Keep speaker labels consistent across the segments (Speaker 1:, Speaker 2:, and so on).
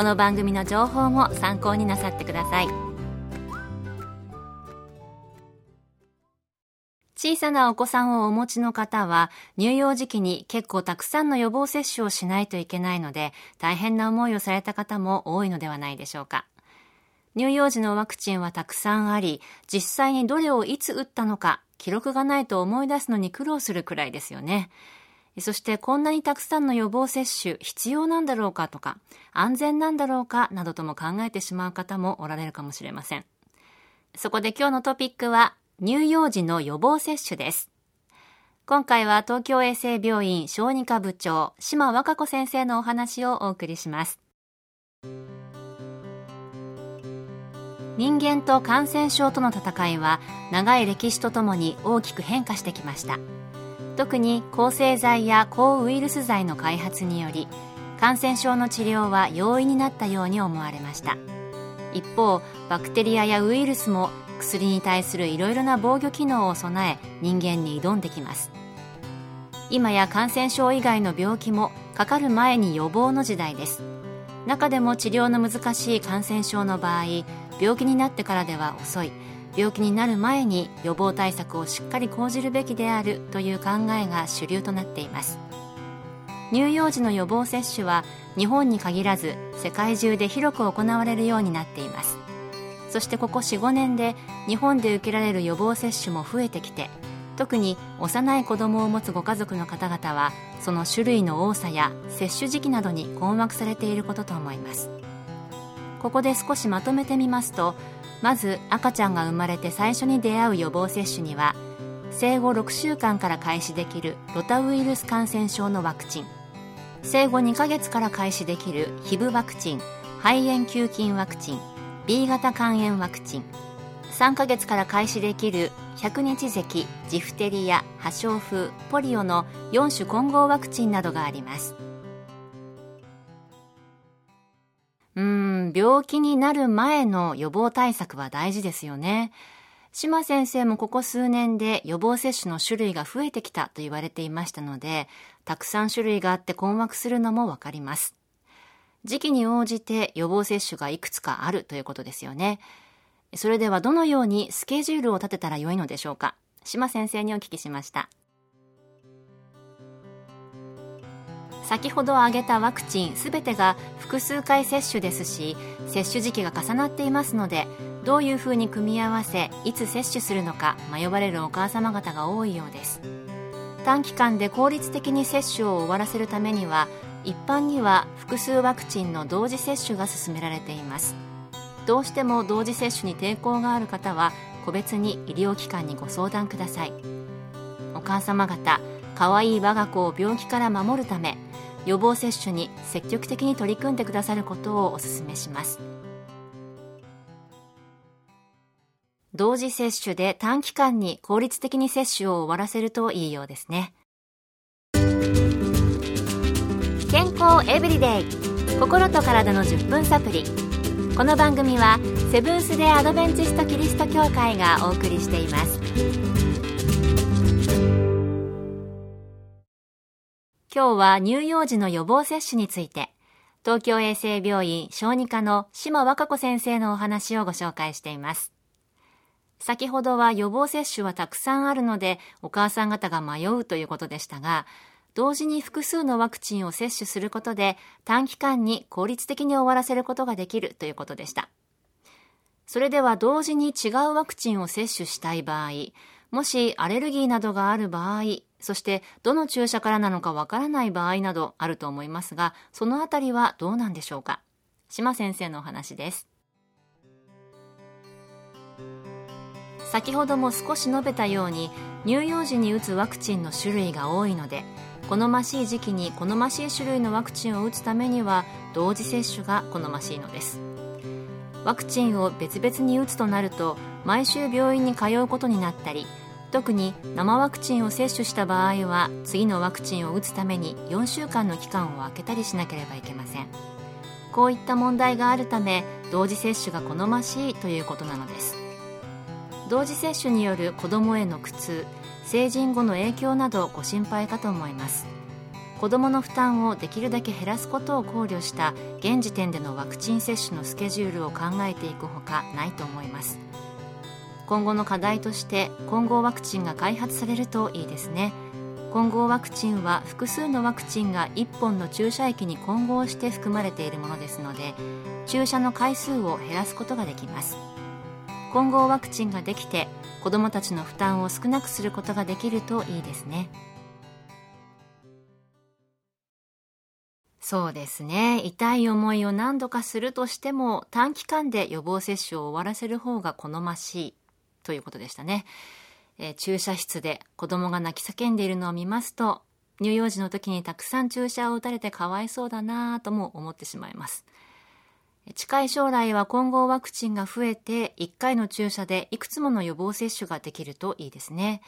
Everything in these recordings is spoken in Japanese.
Speaker 1: この番組の情報も参考になさってください小さなお子さんをお持ちの方は乳幼児期に結構たくさんの予防接種をしないといけないので大変な思いをされた方も多いのではないでしょうか乳幼児のワクチンはたくさんあり実際にどれをいつ打ったのか記録がないと思い出すのに苦労するくらいですよね。そしてこんなにたくさんの予防接種必要なんだろうかとか安全なんだろうかなどとも考えてしまう方もおられるかもしれません。そこで今日のトピックは乳幼児の予防接種です。今回は東京衛生病院小児科部長島和歌子先生のお話をお送りします。人間と感染症との戦いは長い歴史とともに大きく変化してきました特に抗生剤や抗ウイルス剤の開発により感染症の治療は容易になったように思われました。一方バクテリアやウイルスも薬に対するいろいろな防御機能を備え人間に挑んできます。今や感染症以外の病気もかかる前に予防の時代です。中でも治療の難しい感染症の場合病気になってからでは遅い。病気になる前に予防対策をしっかり講じるべきであるという考えが主流となっています。乳幼児の予防接種は日本に限らず世界中で広く行われるようになっています。そしてここ45年で日本で受けられる予防接種も増えてきて特に幼い子供を持つご家族の方々はその種類の多さや接種時期などに困惑されていることと思います。ここで少しまとめてみますとまず赤ちゃんが生まれて最初に出会う予防接種には生後6週間から開始できるロタウイルス感染症のワクチン生後2ヶ月から開始できるヒブワクチン肺炎球菌ワクチン B 型肝炎ワクチン3ヶ月から開始できる100日咳ジフテリア破傷風ポリオの4種混合ワクチンなどがあります。病気になる前の予防対策は大事ですよね。島先生もここ数年で予防接種の種類が増えてきたと言われていましたのでたくさん種類があって困惑するのもわかります。時期に応じて予防接種がいくつかあるということですよね。それではどのようにスケジュールを立てたらよいのでしょうか。島先生にお聞きしました。先ほど挙げたワクチンすべてが複数回接種ですし接種時期が重なっていますのでどういうふうに組み合わせいつ接種するのか迷われるお母様方が多いようです。短期間で効率的に接種を終わらせるためには一般には複数ワクチンの同時接種が進められています。どうしても同時接種に抵抗がある方は個別に医療機関にご相談ください。お母様方可愛い我が子を病気から守るため予防接種に積極的に取り組んでくださることをお勧めします。同時接種で短期間に効率的に接種を終わらせるといいようですね。健康エブリデイ。心と体の10分サプリ。この番組はセブンス・デ・アドベンチスト・キリスト教会がお送りしています。今日は乳幼児の予防接種について、東京衛生病院小児科の島和歌子先生のお話をご紹介しています。先ほどは予防接種はたくさんあるので、お母さん方が迷うということでしたが、同時に複数のワクチンを接種することで短期間に効率的に終わらせることができるということでした。それでは同時に違うワクチンを接種したい場合、もしアレルギーなどがある場合、そしてどの注射からなのかわからない場合などあると思いますが、そのあたりはどうなんでしょうか？島先生のお話です。先ほども少し述べたように乳幼児に打つワクチンの種類が多いので好ましい時期に好ましい種類のワクチンを打つためには同時接種が好ましいのですワクチンを別々に打つとなると毎週病院に通うことになったり特に生ワクチンを接種した場合は次のワクチンを打つために4週間の期間を空けたりしなければいけません。こういった問題があるため同時接種が好ましいということなのです。同時接種による子どもへの苦痛成人後の影響などご心配かと思います。子どもの負担をできるだけ減らすことを考慮した現時点でのワクチン接種のスケジュールを考えていくほかないと思います。今後の課題として混合ワクチンが開発されるといいですね。混合ワクチンは複数のワクチンが1本の注射液に混合して含まれているものですので注射の回数を減らすことができます。混合ワクチンができて子どもたちの負担を少なくすることができるといいですね。そうですね。痛い思いを何度かするとしても、短期間で予防接種を終わらせる方が好ましいということでしたね。えー、注射室で子供が泣き叫んでいるのを見ますと、乳幼児の時にたくさん注射を打たれてかわいそうだなぁとも思ってしまいます。近い将来は混合ワクチンが増えて、1回の注射でいくつもの予防接種ができるといいですね。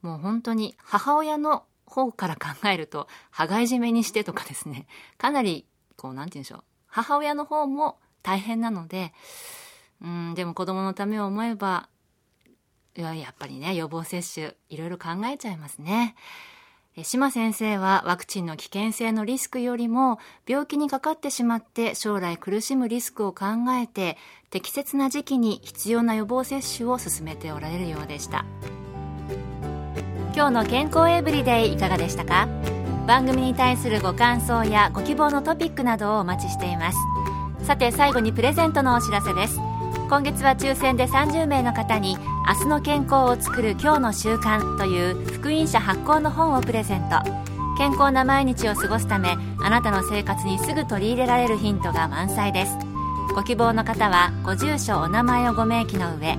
Speaker 1: もう本当に母親の方から考えると、羽交い締めにしてとかですね、かなり、こう、なんて言うんでしょう。母親の方も大変なので、うん、でも子供のためを思えば、いや、やっぱりね、予防接種、いろいろ考えちゃいますね。島先生はワクチンの危険性のリスクよりも病気にかかってしまって将来苦しむリスクを考えて適切な時期に必要な予防接種を進めておられるようでした。今日の健康エブリデイいかがでしたか？番組に対するご感想やご希望のトピックなどをお待ちしています。さて最後にプレゼントのお知らせです。今月は抽選で30名の方に明日の健康を作る今日の習慣という福音社発行の本をプレゼント。健康な毎日を過ごすためあなたの生活にすぐ取り入れられるヒントが満載です。ご希望の方はご住所お名前をご明記の上